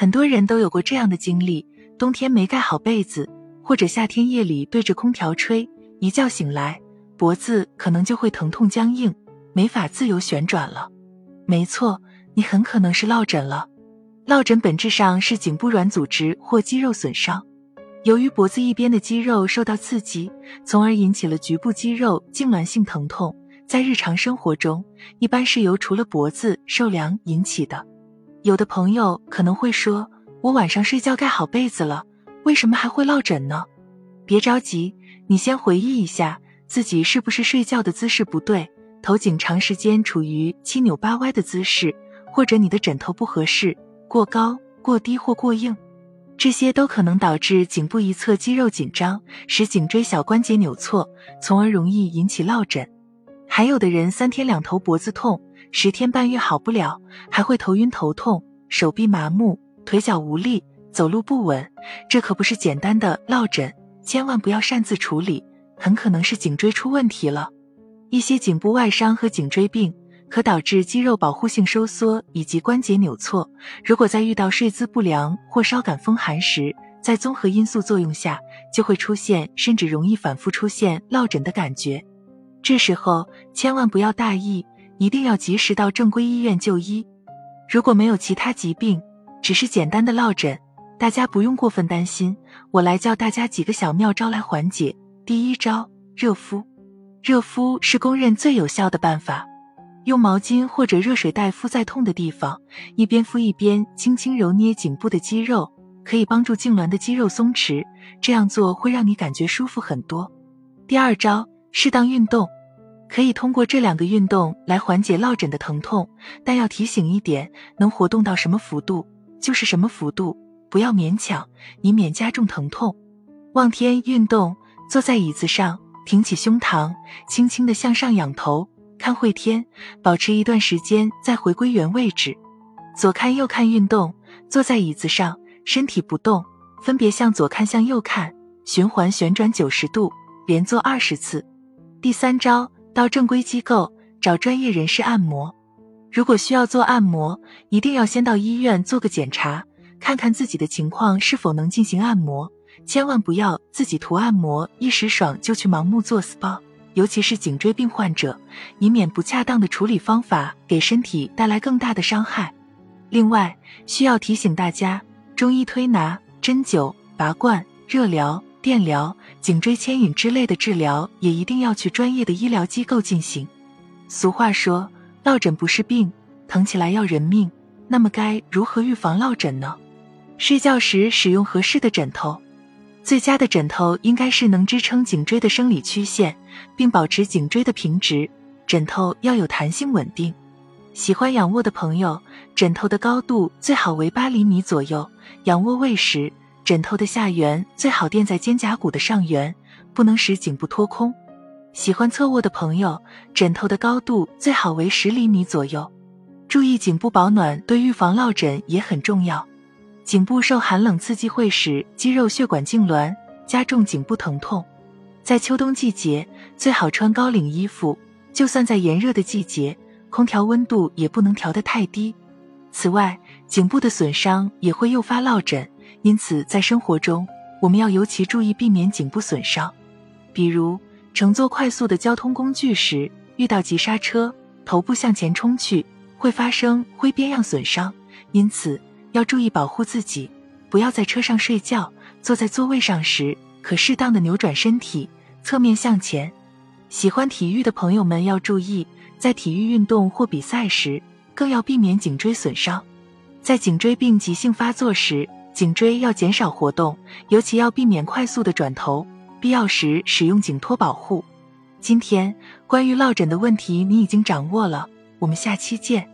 很多人都有过这样的经历：冬天没盖好被子，或者夏天夜里对着空调吹，一觉醒来，脖子可能就会疼痛僵硬，没法自由旋转了。没错，你很可能是落枕了。落枕本质上是颈部软组织或肌肉损伤，由于脖子一边的肌肉受到刺激，从而引起了局部肌肉痉挛性疼痛。在日常生活中，一般是由除了脖子受凉引起的。有的朋友可能会说：“我晚上睡觉盖好被子了，为什么还会落枕呢？”别着急，你先回忆一下自己是不是睡觉的姿势不对，头颈长时间处于七扭八歪的姿势，或者你的枕头不合适、过高、过低或过硬，这些都可能导致颈部一侧肌肉紧张，使颈椎小关节扭挫，从而容易引起落枕。还有的人三天两头脖子痛。十天半月好不了，还会头晕头痛、手臂麻木、腿脚无力、走路不稳，这可不是简单的落枕，千万不要擅自处理，很可能是颈椎出问题了。一些颈部外伤和颈椎病可导致肌肉保护性收缩以及关节扭挫，如果在遇到睡姿不良或稍感风寒时，在综合因素作用下，就会出现甚至容易反复出现落枕的感觉。这时候千万不要大意。一定要及时到正规医院就医。如果没有其他疾病，只是简单的落枕，大家不用过分担心。我来教大家几个小妙招来缓解。第一招，热敷。热敷是公认最有效的办法。用毛巾或者热水袋敷在痛的地方，一边敷一边轻轻揉捏颈部的肌肉，可以帮助痉挛的肌肉松弛。这样做会让你感觉舒服很多。第二招，适当运动。可以通过这两个运动来缓解落枕的疼痛，但要提醒一点，能活动到什么幅度就是什么幅度，不要勉强，以免加重疼痛。望天运动，坐在椅子上，挺起胸膛，轻轻的向上仰头，看会天，保持一段时间再回归原位置。左看右看运动，坐在椅子上，身体不动，分别向左看向右看，循环旋转九十度，连做二十次。第三招。到正规机构找专业人士按摩。如果需要做按摩，一定要先到医院做个检查，看看自己的情况是否能进行按摩。千万不要自己涂按摩一时爽就去盲目做 SPA，尤其是颈椎病患者，以免不恰当的处理方法给身体带来更大的伤害。另外，需要提醒大家，中医推拿、针灸、拔罐、热疗。电疗、颈椎牵引之类的治疗也一定要去专业的医疗机构进行。俗话说，落枕不是病，疼起来要人命。那么该如何预防落枕呢？睡觉时使用合适的枕头，最佳的枕头应该是能支撑颈椎的生理曲线，并保持颈椎的平直。枕头要有弹性稳定。喜欢仰卧的朋友，枕头的高度最好为八厘米左右。仰卧位时。枕头的下缘最好垫在肩胛骨的上缘，不能使颈部脱空。喜欢侧卧的朋友，枕头的高度最好为十厘米左右。注意颈部保暖，对预防落枕也很重要。颈部受寒冷刺激会使肌肉血管痉挛，加重颈部疼痛。在秋冬季节，最好穿高领衣服。就算在炎热的季节，空调温度也不能调得太低。此外，颈部的损伤也会诱发落枕。因此，在生活中，我们要尤其注意避免颈部损伤。比如，乘坐快速的交通工具时，遇到急刹车，头部向前冲去，会发生挥鞭样损伤。因此，要注意保护自己，不要在车上睡觉。坐在座位上时，可适当的扭转身体，侧面向前。喜欢体育的朋友们要注意，在体育运动或比赛时，更要避免颈椎损伤。在颈椎病急性发作时，颈椎要减少活动，尤其要避免快速的转头，必要时使用颈托保护。今天关于落枕的问题你已经掌握了，我们下期见。